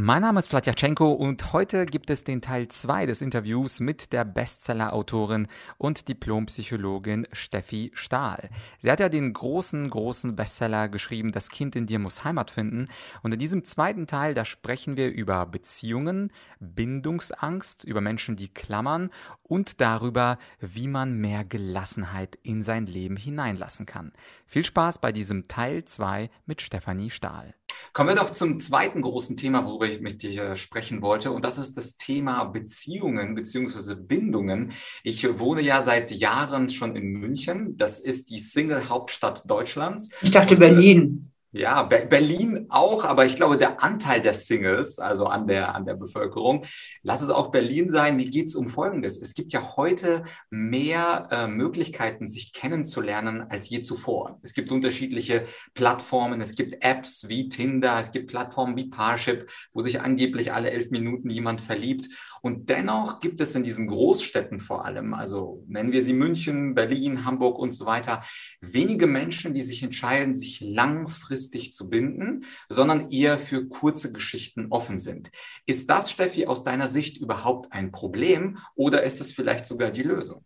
Mein Name ist Vladyachenko und heute gibt es den Teil 2 des Interviews mit der Bestseller-Autorin und Diplompsychologin Steffi Stahl. Sie hat ja den großen, großen Bestseller geschrieben, Das Kind in dir muss Heimat finden. Und in diesem zweiten Teil, da sprechen wir über Beziehungen, Bindungsangst, über Menschen, die klammern und darüber, wie man mehr Gelassenheit in sein Leben hineinlassen kann. Viel Spaß bei diesem Teil 2 mit Stefanie Stahl. Kommen wir doch zum zweiten großen Thema, worüber ich mit dir sprechen wollte. Und das ist das Thema Beziehungen bzw. Bindungen. Ich wohne ja seit Jahren schon in München. Das ist die Single-Hauptstadt Deutschlands. Ich dachte Berlin. Ja, Be Berlin auch, aber ich glaube, der Anteil der Singles, also an der, an der Bevölkerung, lass es auch Berlin sein. Mir geht es um Folgendes. Es gibt ja heute mehr äh, Möglichkeiten, sich kennenzulernen als je zuvor. Es gibt unterschiedliche Plattformen, es gibt Apps wie Tinder, es gibt Plattformen wie Parship, wo sich angeblich alle elf Minuten jemand verliebt. Und dennoch gibt es in diesen Großstädten vor allem, also nennen wir sie München, Berlin, Hamburg und so weiter, wenige Menschen, die sich entscheiden, sich langfristig langfristig zu binden, sondern eher für kurze Geschichten offen sind. Ist das, Steffi, aus deiner Sicht überhaupt ein Problem oder ist es vielleicht sogar die Lösung?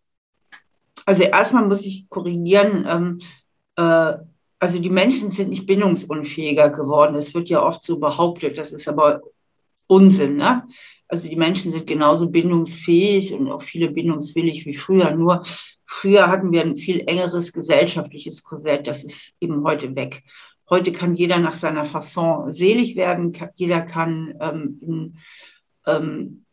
Also erstmal muss ich korrigieren. Ähm, äh, also die Menschen sind nicht bindungsunfähiger geworden. Es wird ja oft so behauptet, das ist aber Unsinn. Ne? Also die Menschen sind genauso bindungsfähig und auch viele bindungswillig wie früher. Nur früher hatten wir ein viel engeres gesellschaftliches Korsett. Das ist eben heute weg. Heute kann jeder nach seiner Fasson selig werden, jeder kann, ähm, ähm,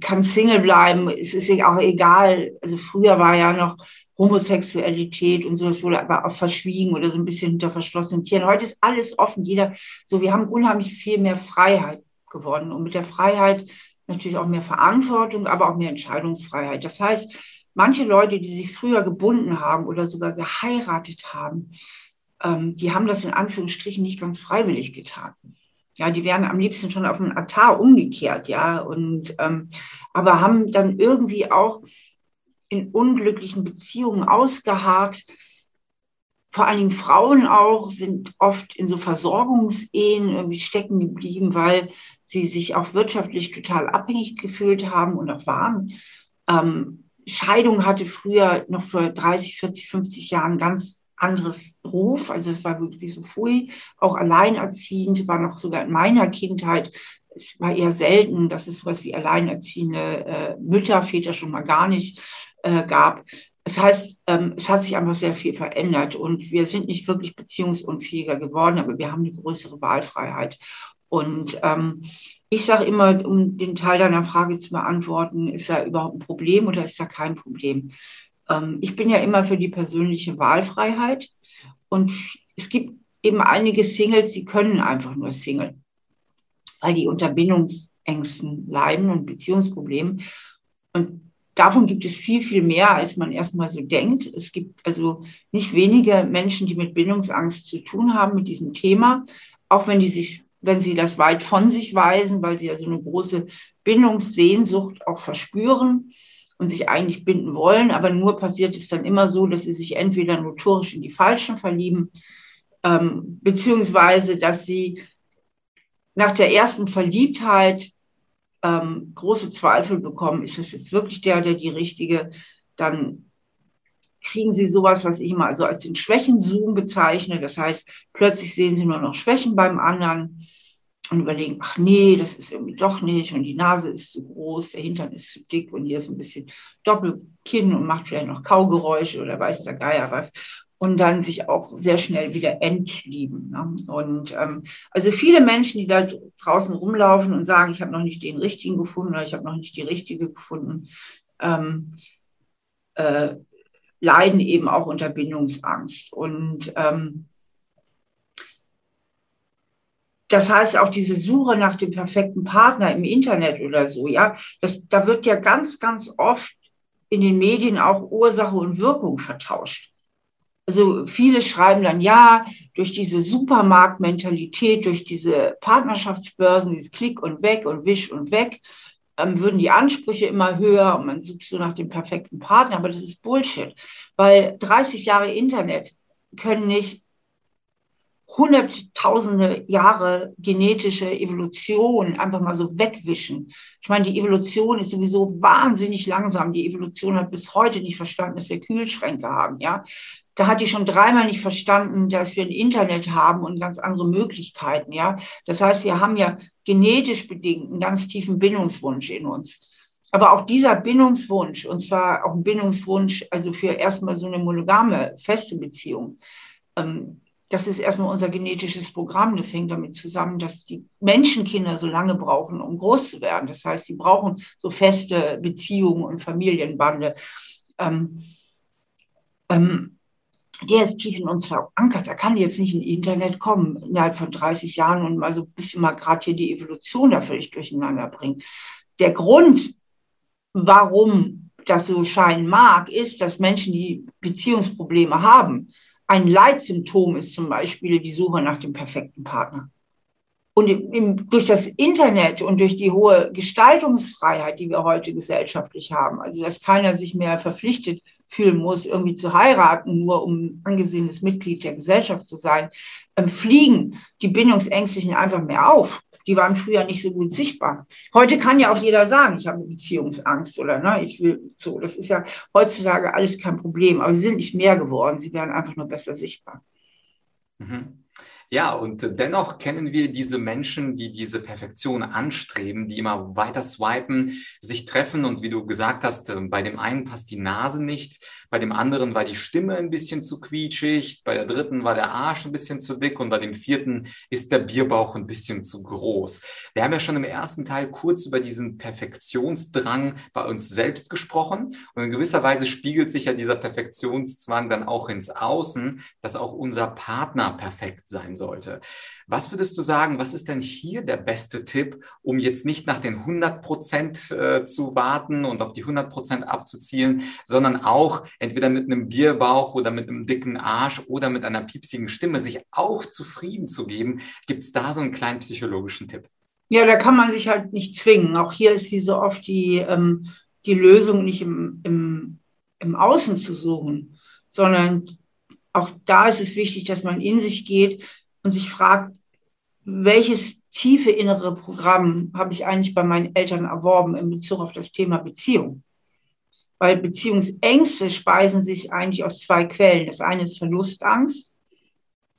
kann Single bleiben, es ist auch egal. Also früher war ja noch Homosexualität und sowas wurde aber auch verschwiegen oder so ein bisschen hinter verschlossenen Tieren. Heute ist alles offen, jeder, so wir haben unheimlich viel mehr Freiheit gewonnen und mit der Freiheit natürlich auch mehr Verantwortung, aber auch mehr Entscheidungsfreiheit. Das heißt, manche Leute, die sich früher gebunden haben oder sogar geheiratet haben, ähm, die haben das in Anführungsstrichen nicht ganz freiwillig getan. Ja, die wären am liebsten schon auf den Altar umgekehrt, ja, und ähm, aber haben dann irgendwie auch in unglücklichen Beziehungen ausgeharrt. Vor allen Dingen Frauen auch sind oft in so Versorgungsehen irgendwie stecken geblieben, weil sie sich auch wirtschaftlich total abhängig gefühlt haben und auch waren. Ähm, Scheidung hatte früher noch vor 30, 40, 50 Jahren ganz anderes Ruf. Also es war wirklich so fui, auch alleinerziehend, war noch sogar in meiner Kindheit. Es war eher selten, dass es sowas wie alleinerziehende äh, Mütter, Väter schon mal gar nicht äh, gab. Das heißt, ähm, es hat sich einfach sehr viel verändert und wir sind nicht wirklich beziehungsunfähiger geworden, aber wir haben eine größere Wahlfreiheit. Und ähm, ich sage immer, um den Teil deiner Frage zu beantworten, ist da überhaupt ein Problem oder ist da kein Problem? Ähm, ich bin ja immer für die persönliche Wahlfreiheit und es gibt eben einige Singles, die können einfach nur Single, weil die unter Bindungsängsten leiden und Beziehungsproblemen. Und davon gibt es viel, viel mehr, als man erstmal so denkt. Es gibt also nicht wenige Menschen, die mit Bindungsangst zu tun haben mit diesem Thema, auch wenn die sich, wenn sie das weit von sich weisen, weil sie ja so eine große Bindungssehnsucht auch verspüren und sich eigentlich binden wollen, aber nur passiert es dann immer so, dass sie sich entweder notorisch in die Falschen verlieben, ähm, beziehungsweise dass sie nach der ersten Verliebtheit ähm, große Zweifel bekommen, ist es jetzt wirklich der oder die richtige, dann kriegen sie sowas, was ich immer so als den Schwächenzoom bezeichne. Das heißt, plötzlich sehen sie nur noch Schwächen beim anderen und überlegen, ach nee, das ist irgendwie doch nicht und die Nase ist zu groß, der Hintern ist zu dick und hier ist ein bisschen Doppelkinn und macht vielleicht noch Kaugeräusche oder weiß der Geier was und dann sich auch sehr schnell wieder entlieben. Ne? Und ähm, also viele Menschen, die da draußen rumlaufen und sagen, ich habe noch nicht den richtigen gefunden oder ich habe noch nicht die richtige gefunden, ähm, äh, leiden eben auch unter Bindungsangst. Und ähm, das heißt auch diese Suche nach dem perfekten Partner im Internet oder so, ja, das, da wird ja ganz, ganz oft in den Medien auch Ursache und Wirkung vertauscht. Also viele schreiben dann, ja, durch diese Supermarktmentalität, durch diese Partnerschaftsbörsen, dieses Klick und weg und wisch und weg, ähm, würden die Ansprüche immer höher und man sucht so nach dem perfekten Partner, aber das ist Bullshit, weil 30 Jahre Internet können nicht hunderttausende Jahre genetische Evolution einfach mal so wegwischen. Ich meine, die Evolution ist sowieso wahnsinnig langsam. Die Evolution hat bis heute nicht verstanden, dass wir Kühlschränke haben, ja. Da hat die schon dreimal nicht verstanden, dass wir ein Internet haben und ganz andere Möglichkeiten, ja. Das heißt, wir haben ja genetisch bedingt einen ganz tiefen Bindungswunsch in uns. Aber auch dieser Bindungswunsch, und zwar auch ein Bindungswunsch, also für erstmal so eine monogame, feste Beziehung, ähm, das ist erstmal unser genetisches Programm. Das hängt damit zusammen, dass die Menschenkinder so lange brauchen, um groß zu werden. Das heißt, sie brauchen so feste Beziehungen und Familienbande. Ähm, ähm, der ist tief in uns verankert. Da kann jetzt nicht ein Internet kommen innerhalb von 30 Jahren und mal so ein bisschen mal gerade hier die Evolution da völlig durcheinander bringen. Der Grund, warum das so scheinen mag, ist, dass Menschen, die Beziehungsprobleme haben, ein Leitsymptom ist zum Beispiel die Suche nach dem perfekten Partner. Und im, durch das Internet und durch die hohe Gestaltungsfreiheit, die wir heute gesellschaftlich haben, also dass keiner sich mehr verpflichtet fühlen muss, irgendwie zu heiraten, nur um angesehenes Mitglied der Gesellschaft zu sein, ähm, fliegen die Bindungsängstlichen einfach mehr auf die waren früher nicht so gut sichtbar. Heute kann ja auch jeder sagen, ich habe Beziehungsangst oder ne, ich will so. Das ist ja heutzutage alles kein Problem, aber sie sind nicht mehr geworden, sie werden einfach nur besser sichtbar. Mhm. Ja, und dennoch kennen wir diese Menschen, die diese Perfektion anstreben, die immer weiter swipen, sich treffen und wie du gesagt hast, äh, bei dem einen passt die Nase nicht, bei dem anderen war die Stimme ein bisschen zu quietschig, bei der dritten war der Arsch ein bisschen zu dick und bei dem vierten ist der Bierbauch ein bisschen zu groß. Wir haben ja schon im ersten Teil kurz über diesen Perfektionsdrang bei uns selbst gesprochen und in gewisser Weise spiegelt sich ja dieser Perfektionszwang dann auch ins Außen, dass auch unser Partner perfekt sein soll sollte. Was würdest du sagen, was ist denn hier der beste Tipp, um jetzt nicht nach den 100 Prozent äh, zu warten und auf die 100 Prozent abzuzielen, sondern auch entweder mit einem Bierbauch oder mit einem dicken Arsch oder mit einer piepsigen Stimme sich auch zufrieden zu geben? Gibt es da so einen kleinen psychologischen Tipp? Ja, da kann man sich halt nicht zwingen. Auch hier ist wie so oft die, ähm, die Lösung nicht im, im, im Außen zu suchen, sondern auch da ist es wichtig, dass man in sich geht, und sich fragt, welches tiefe innere Programm habe ich eigentlich bei meinen Eltern erworben in Bezug auf das Thema Beziehung? Weil Beziehungsängste speisen sich eigentlich aus zwei Quellen. Das eine ist Verlustangst.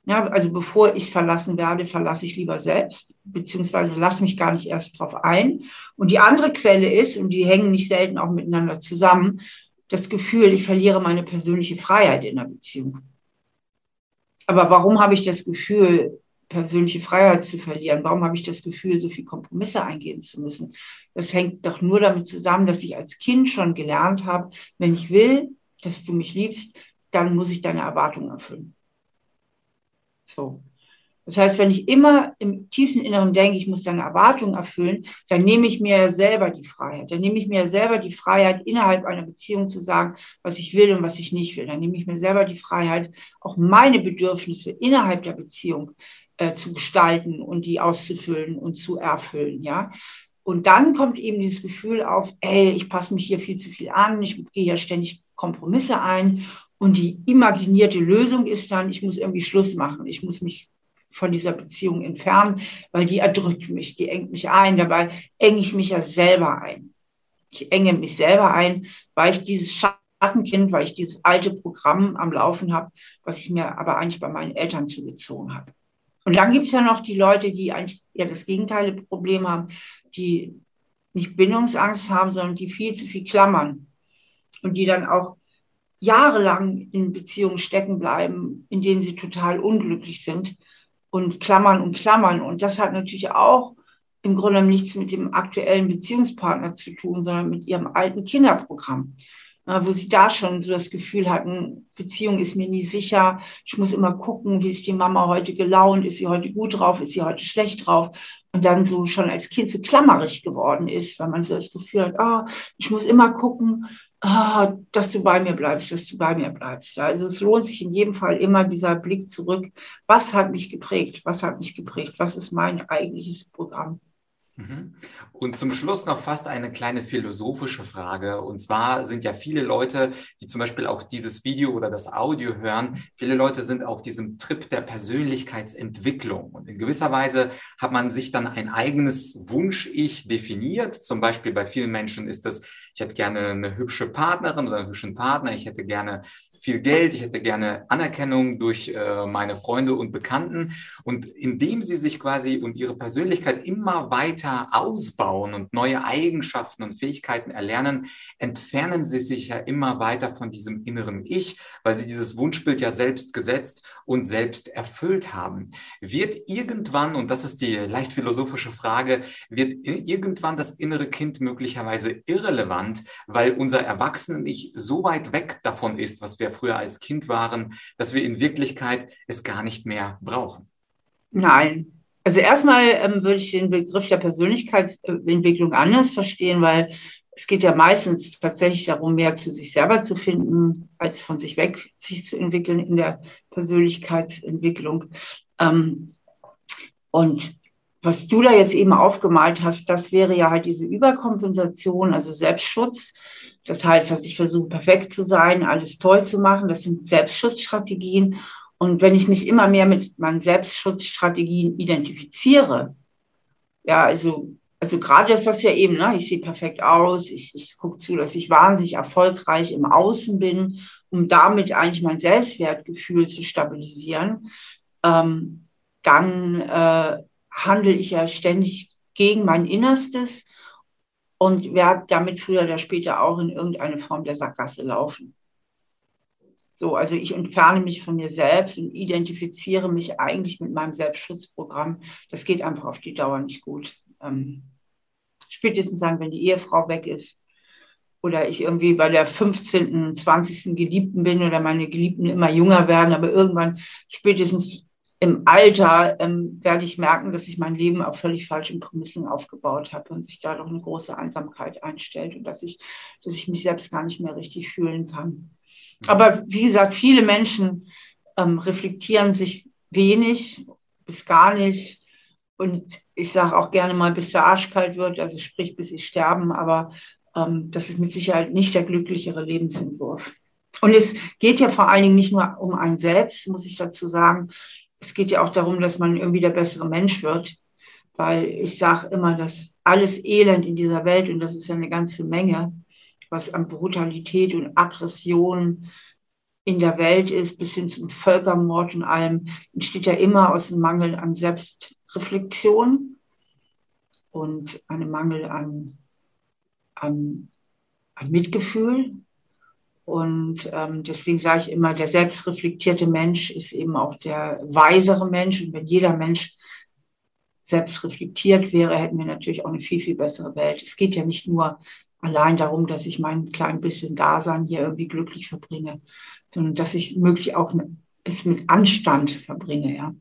Ja, also bevor ich verlassen werde, verlasse ich lieber selbst, beziehungsweise lasse mich gar nicht erst drauf ein. Und die andere Quelle ist, und die hängen nicht selten auch miteinander zusammen, das Gefühl, ich verliere meine persönliche Freiheit in der Beziehung. Aber warum habe ich das Gefühl, persönliche Freiheit zu verlieren? Warum habe ich das Gefühl, so viel Kompromisse eingehen zu müssen? Das hängt doch nur damit zusammen, dass ich als Kind schon gelernt habe, wenn ich will, dass du mich liebst, dann muss ich deine Erwartungen erfüllen. So. Das heißt, wenn ich immer im tiefsten Inneren denke, ich muss deine Erwartungen erfüllen, dann nehme ich mir selber die Freiheit. Dann nehme ich mir selber die Freiheit, innerhalb einer Beziehung zu sagen, was ich will und was ich nicht will. Dann nehme ich mir selber die Freiheit, auch meine Bedürfnisse innerhalb der Beziehung äh, zu gestalten und die auszufüllen und zu erfüllen. Ja. Und dann kommt eben dieses Gefühl auf, ey, ich passe mich hier viel zu viel an, ich gehe hier ständig Kompromisse ein. Und die imaginierte Lösung ist dann, ich muss irgendwie Schluss machen, ich muss mich von dieser Beziehung entfernen, weil die erdrückt mich, die engt mich ein. Dabei enge ich mich ja selber ein. Ich enge mich selber ein, weil ich dieses Schattenkind, weil ich dieses alte Programm am Laufen habe, was ich mir aber eigentlich bei meinen Eltern zugezogen habe. Und dann gibt es ja noch die Leute, die eigentlich eher das gegenteilige Problem haben, die nicht Bindungsangst haben, sondern die viel zu viel klammern und die dann auch jahrelang in Beziehungen stecken bleiben, in denen sie total unglücklich sind und klammern und klammern. Und das hat natürlich auch im Grunde nichts mit dem aktuellen Beziehungspartner zu tun, sondern mit ihrem alten Kinderprogramm, wo sie da schon so das Gefühl hatten, Beziehung ist mir nie sicher. Ich muss immer gucken, wie ist die Mama heute gelaunt, ist sie heute gut drauf, ist sie heute schlecht drauf. Und dann so schon als Kind so klammerig geworden ist, weil man so das Gefühl hat, oh, ich muss immer gucken, ah, dass du bei mir bleibst, dass du bei mir bleibst. Ja, also es lohnt sich in jedem Fall immer dieser Blick zurück. Was hat mich geprägt? Was hat mich geprägt? Was ist mein eigentliches Programm? Mhm. Und zum Schluss noch fast eine kleine philosophische Frage. Und zwar sind ja viele Leute, die zum Beispiel auch dieses Video oder das Audio hören, viele Leute sind auf diesem Trip der Persönlichkeitsentwicklung. Und in gewisser Weise hat man sich dann ein eigenes Wunsch-Ich definiert. Zum Beispiel bei vielen Menschen ist das, ich hätte gerne eine hübsche Partnerin oder einen hübschen Partner, ich hätte gerne viel Geld, ich hätte gerne Anerkennung durch äh, meine Freunde und Bekannten. Und indem sie sich quasi und ihre Persönlichkeit immer weiter ausbauen und neue Eigenschaften und Fähigkeiten erlernen, entfernen sie sich ja immer weiter von diesem inneren Ich, weil sie dieses Wunschbild ja selbst gesetzt und selbst erfüllt haben. Wird irgendwann, und das ist die leicht philosophische Frage, wird irgendwann das innere Kind möglicherweise irrelevant, weil unser Erwachsenen-Ich so weit weg davon ist, was wir früher als Kind waren, dass wir in Wirklichkeit es gar nicht mehr brauchen? Nein. Also erstmal ähm, würde ich den Begriff der Persönlichkeitsentwicklung anders verstehen, weil es geht ja meistens tatsächlich darum, mehr zu sich selber zu finden, als von sich weg sich zu entwickeln in der Persönlichkeitsentwicklung. Ähm, und was du da jetzt eben aufgemalt hast, das wäre ja halt diese Überkompensation, also Selbstschutz. Das heißt, dass ich versuche, perfekt zu sein, alles toll zu machen. Das sind Selbstschutzstrategien. Und wenn ich mich immer mehr mit meinen Selbstschutzstrategien identifiziere, ja, also, also gerade das, was ja eben, ne, ich sehe perfekt aus, ich, ich gucke zu, dass ich wahnsinnig erfolgreich im Außen bin, um damit eigentlich mein Selbstwertgefühl zu stabilisieren, ähm, dann äh, handle ich ja ständig gegen mein Innerstes und werde damit früher oder später auch in irgendeine Form der Sackgasse laufen. So, also ich entferne mich von mir selbst und identifiziere mich eigentlich mit meinem Selbstschutzprogramm. Das geht einfach auf die Dauer nicht gut. Ähm, spätestens sagen, wenn die Ehefrau weg ist oder ich irgendwie bei der 15., 20. Geliebten bin oder meine Geliebten immer jünger werden, aber irgendwann spätestens im Alter ähm, werde ich merken, dass ich mein Leben auf völlig falschen Prämissen aufgebaut habe und sich dadurch eine große Einsamkeit einstellt und dass ich, dass ich mich selbst gar nicht mehr richtig fühlen kann. Mhm. Aber wie gesagt, viele Menschen ähm, reflektieren sich wenig bis gar nicht. Und ich sage auch gerne mal, bis der Arsch kalt wird, also sprich, bis sie sterben. Aber ähm, das ist mit Sicherheit nicht der glücklichere Lebensentwurf. Und es geht ja vor allen Dingen nicht nur um einen selbst, muss ich dazu sagen es geht ja auch darum, dass man irgendwie der bessere Mensch wird. Weil ich sage immer, dass alles Elend in dieser Welt, und das ist ja eine ganze Menge, was an Brutalität und Aggression in der Welt ist, bis hin zum Völkermord und allem, entsteht ja immer aus dem Mangel an Selbstreflexion und einem Mangel an, an, an Mitgefühl und ähm, deswegen sage ich immer, der selbstreflektierte Mensch ist eben auch der weisere Mensch. Und wenn jeder Mensch selbst reflektiert wäre, hätten wir natürlich auch eine viel, viel bessere Welt. Es geht ja nicht nur allein darum, dass ich mein klein bisschen Dasein hier irgendwie glücklich verbringe, sondern dass ich möglich auch es mit Anstand verbringe, ja.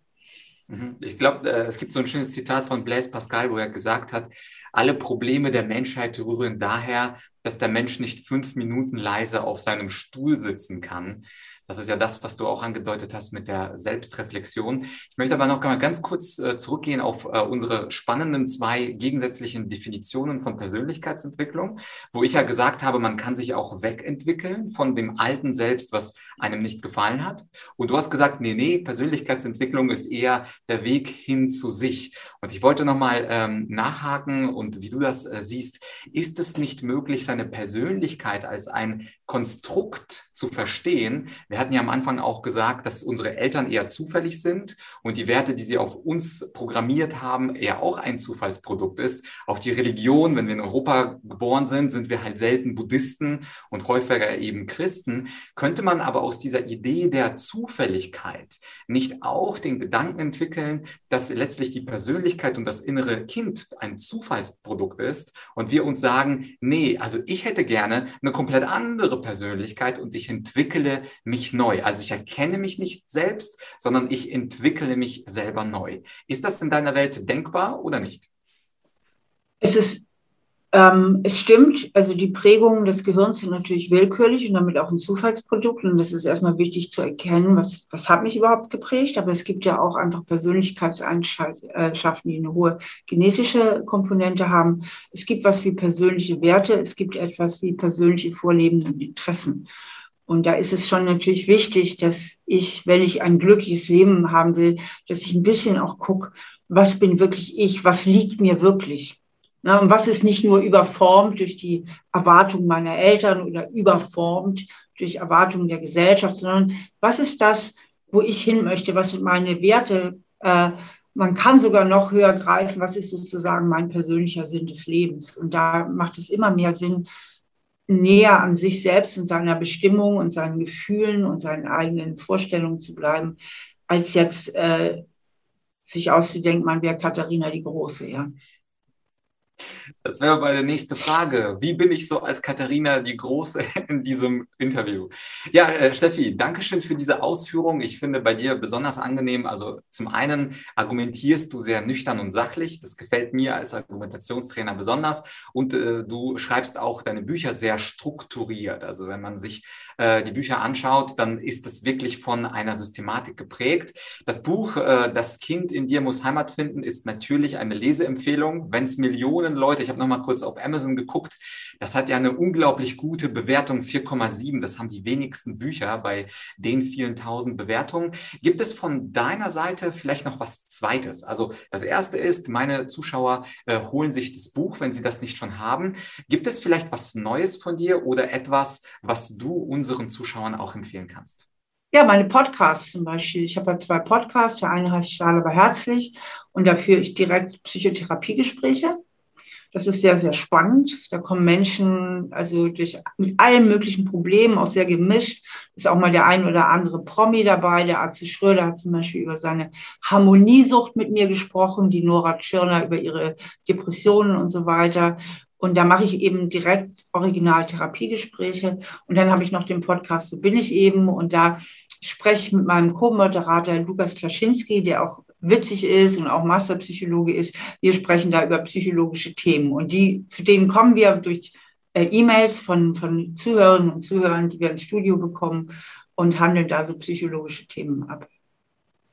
Mhm. Ich glaube, äh, es gibt so ein schönes Zitat von Blaise Pascal, wo er gesagt hat, alle Probleme der Menschheit rühren daher, dass der Mensch nicht fünf Minuten leise auf seinem Stuhl sitzen kann. Das ist ja das, was du auch angedeutet hast mit der Selbstreflexion. Ich möchte aber noch mal ganz kurz äh, zurückgehen auf äh, unsere spannenden zwei gegensätzlichen Definitionen von Persönlichkeitsentwicklung, wo ich ja gesagt habe, man kann sich auch wegentwickeln von dem alten Selbst, was einem nicht gefallen hat. Und du hast gesagt, nee, nee, Persönlichkeitsentwicklung ist eher der Weg hin zu sich. Und ich wollte noch mal ähm, nachhaken und wie du das äh, siehst, ist es nicht möglich, seine Persönlichkeit als ein Konstrukt zu verstehen? Wir hatten ja am Anfang auch gesagt, dass unsere Eltern eher zufällig sind und die Werte, die sie auf uns programmiert haben, eher auch ein Zufallsprodukt ist. Auch die Religion, wenn wir in Europa geboren sind, sind wir halt selten Buddhisten und häufiger eben Christen. Könnte man aber aus dieser Idee der Zufälligkeit nicht auch den Gedanken entwickeln, dass letztlich die Persönlichkeit und das innere Kind ein Zufallsprodukt ist und wir uns sagen, nee, also ich hätte gerne eine komplett andere Persönlichkeit und ich entwickle mich mich neu. Also ich erkenne mich nicht selbst, sondern ich entwickle mich selber neu. Ist das in deiner Welt denkbar oder nicht? Es ist, Ähm, es stimmt, also die Prägungen des Gehirns sind natürlich willkürlich und damit auch ein Zufallsprodukt. Und das ist erstmal wichtig zu erkennen, was, was hat mich überhaupt geprägt. Aber es gibt ja auch einfach Persönlichkeitseigenschaften, die eine hohe genetische Komponente haben. Es gibt was wie persönliche Werte, es gibt etwas wie persönliche Vorleben und Interessen. Und da ist es schon natürlich wichtig, dass ich, wenn ich ein glückliches Leben haben will, dass ich ein bisschen auch gucke, was bin wirklich ich, was liegt mir wirklich. Na, und was ist nicht nur überformt durch die Erwartungen meiner Eltern oder überformt durch Erwartungen der Gesellschaft, sondern was ist das, wo ich hin möchte, was sind meine Werte? Äh, man kann sogar noch höher greifen, was ist sozusagen mein persönlicher Sinn des Lebens. Und da macht es immer mehr Sinn, näher an sich selbst und seiner Bestimmung und seinen Gefühlen und seinen eigenen Vorstellungen zu bleiben, als jetzt äh, sich auszudenken, man wäre Katharina die Große, ja. Das wäre meine nächste Frage. Wie bin ich so als Katharina die Große in diesem Interview? Ja, äh, Steffi, danke schön für diese Ausführung. Ich finde bei dir besonders angenehm. Also zum einen argumentierst du sehr nüchtern und sachlich. Das gefällt mir als Argumentationstrainer besonders. Und äh, du schreibst auch deine Bücher sehr strukturiert. Also wenn man sich äh, die Bücher anschaut, dann ist es wirklich von einer Systematik geprägt. Das Buch äh, Das Kind in dir muss Heimat finden ist natürlich eine Leseempfehlung. Wenn es Millionen Leute, ich habe noch mal kurz auf Amazon geguckt, das hat ja eine unglaublich gute Bewertung, 4,7. Das haben die wenigsten Bücher bei den vielen tausend Bewertungen. Gibt es von deiner Seite vielleicht noch was Zweites? Also das Erste ist, meine Zuschauer äh, holen sich das Buch, wenn sie das nicht schon haben. Gibt es vielleicht was Neues von dir oder etwas, was du unseren Zuschauern auch empfehlen kannst? Ja, meine Podcasts zum Beispiel. Ich habe ja zwei Podcasts. Der eine heißt Stahl aber herzlich und da führe ich direkt Psychotherapiegespräche. Das ist sehr, sehr spannend. Da kommen Menschen also durch, mit allen möglichen Problemen, auch sehr gemischt. Ist auch mal der ein oder andere Promi dabei. Der Arzt Schröder hat zum Beispiel über seine Harmoniesucht mit mir gesprochen, die Nora Tschirner über ihre Depressionen und so weiter. Und da mache ich eben direkt Original-Therapiegespräche. Und dann habe ich noch den Podcast So bin ich eben. Und da spreche ich mit meinem Co-Moderator Lukas Klaschinski, der auch witzig ist und auch Masterpsychologe ist. Wir sprechen da über psychologische Themen und die, zu denen kommen wir durch äh, E-Mails von, von Zuhörerinnen und Zuhörern, die wir ins Studio bekommen und handeln da so psychologische Themen ab.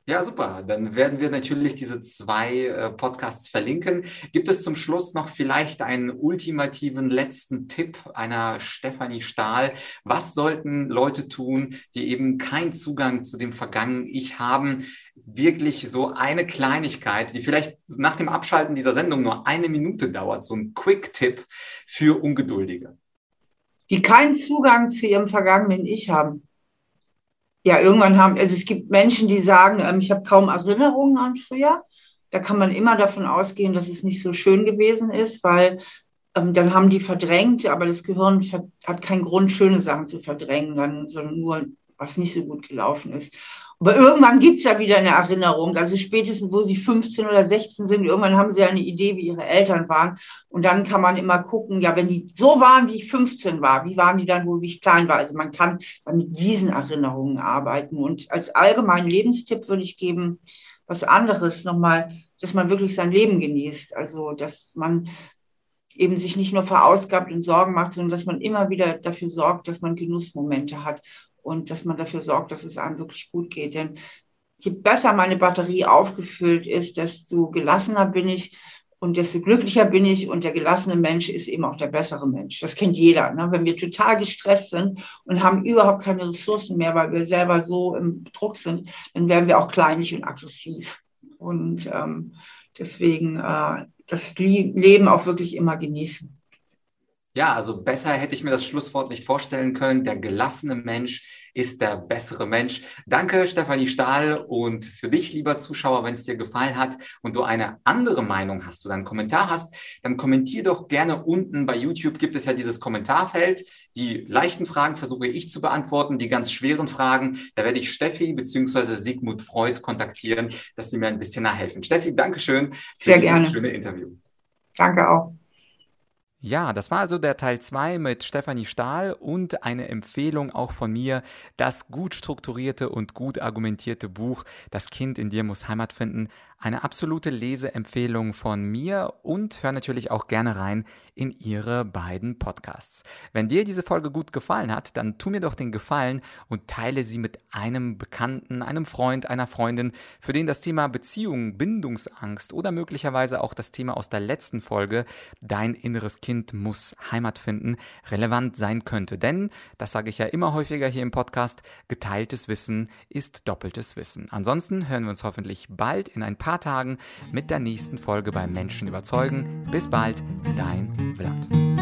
Ja, super. Dann werden wir natürlich diese zwei äh, Podcasts verlinken. Gibt es zum Schluss noch vielleicht einen ultimativen letzten Tipp einer Stefanie Stahl? Was sollten Leute tun, die eben keinen Zugang zu dem vergangenen Ich haben? Wirklich so eine Kleinigkeit, die vielleicht nach dem Abschalten dieser Sendung nur eine Minute dauert, so ein Quick-Tipp für Ungeduldige. Die keinen Zugang zu ihrem vergangenen Ich haben ja, irgendwann haben, also es gibt Menschen, die sagen, ähm, ich habe kaum Erinnerungen an früher. Da kann man immer davon ausgehen, dass es nicht so schön gewesen ist, weil ähm, dann haben die verdrängt, aber das Gehirn hat keinen Grund, schöne Sachen zu verdrängen, dann, sondern nur, was nicht so gut gelaufen ist. Aber irgendwann gibt es ja wieder eine Erinnerung. Also spätestens, wo sie 15 oder 16 sind, irgendwann haben sie ja eine Idee, wie ihre Eltern waren. Und dann kann man immer gucken, ja, wenn die so waren, wie ich 15 war, wie waren die dann wohl, wie ich klein war? Also man kann mit diesen Erinnerungen arbeiten. Und als allgemeinen Lebenstipp würde ich geben, was anderes nochmal, dass man wirklich sein Leben genießt. Also, dass man eben sich nicht nur verausgabt und Sorgen macht, sondern dass man immer wieder dafür sorgt, dass man Genussmomente hat und dass man dafür sorgt, dass es einem wirklich gut geht. Denn je besser meine Batterie aufgefüllt ist, desto gelassener bin ich und desto glücklicher bin ich. Und der gelassene Mensch ist eben auch der bessere Mensch. Das kennt jeder. Ne? Wenn wir total gestresst sind und haben überhaupt keine Ressourcen mehr, weil wir selber so im Druck sind, dann werden wir auch kleinlich und aggressiv. Und ähm, deswegen äh, das Leben auch wirklich immer genießen. Ja, also besser hätte ich mir das Schlusswort nicht vorstellen können. Der gelassene Mensch ist der bessere Mensch. Danke, Stefanie Stahl. Und für dich, lieber Zuschauer, wenn es dir gefallen hat und du eine andere Meinung hast oder einen Kommentar hast, dann kommentier doch gerne unten. Bei YouTube gibt es ja dieses Kommentarfeld. Die leichten Fragen versuche ich zu beantworten. Die ganz schweren Fragen, da werde ich Steffi bzw. Sigmund Freud kontaktieren, dass sie mir ein bisschen nachhelfen. Steffi, Dankeschön für Sehr dieses schöne Interview. Danke auch. Ja, das war also der Teil 2 mit Stefanie Stahl und eine Empfehlung auch von mir, das gut strukturierte und gut argumentierte Buch Das Kind in dir muss Heimat finden. Eine absolute Leseempfehlung von mir und hör natürlich auch gerne rein in ihre beiden Podcasts. Wenn dir diese Folge gut gefallen hat, dann tu mir doch den Gefallen und teile sie mit einem Bekannten, einem Freund, einer Freundin, für den das Thema Beziehung, Bindungsangst oder möglicherweise auch das Thema aus der letzten Folge, dein inneres Kind Kind muss Heimat finden, relevant sein könnte. Denn, das sage ich ja immer häufiger hier im Podcast, geteiltes Wissen ist doppeltes Wissen. Ansonsten hören wir uns hoffentlich bald in ein paar Tagen mit der nächsten Folge bei Menschen überzeugen. Bis bald, dein Vlad.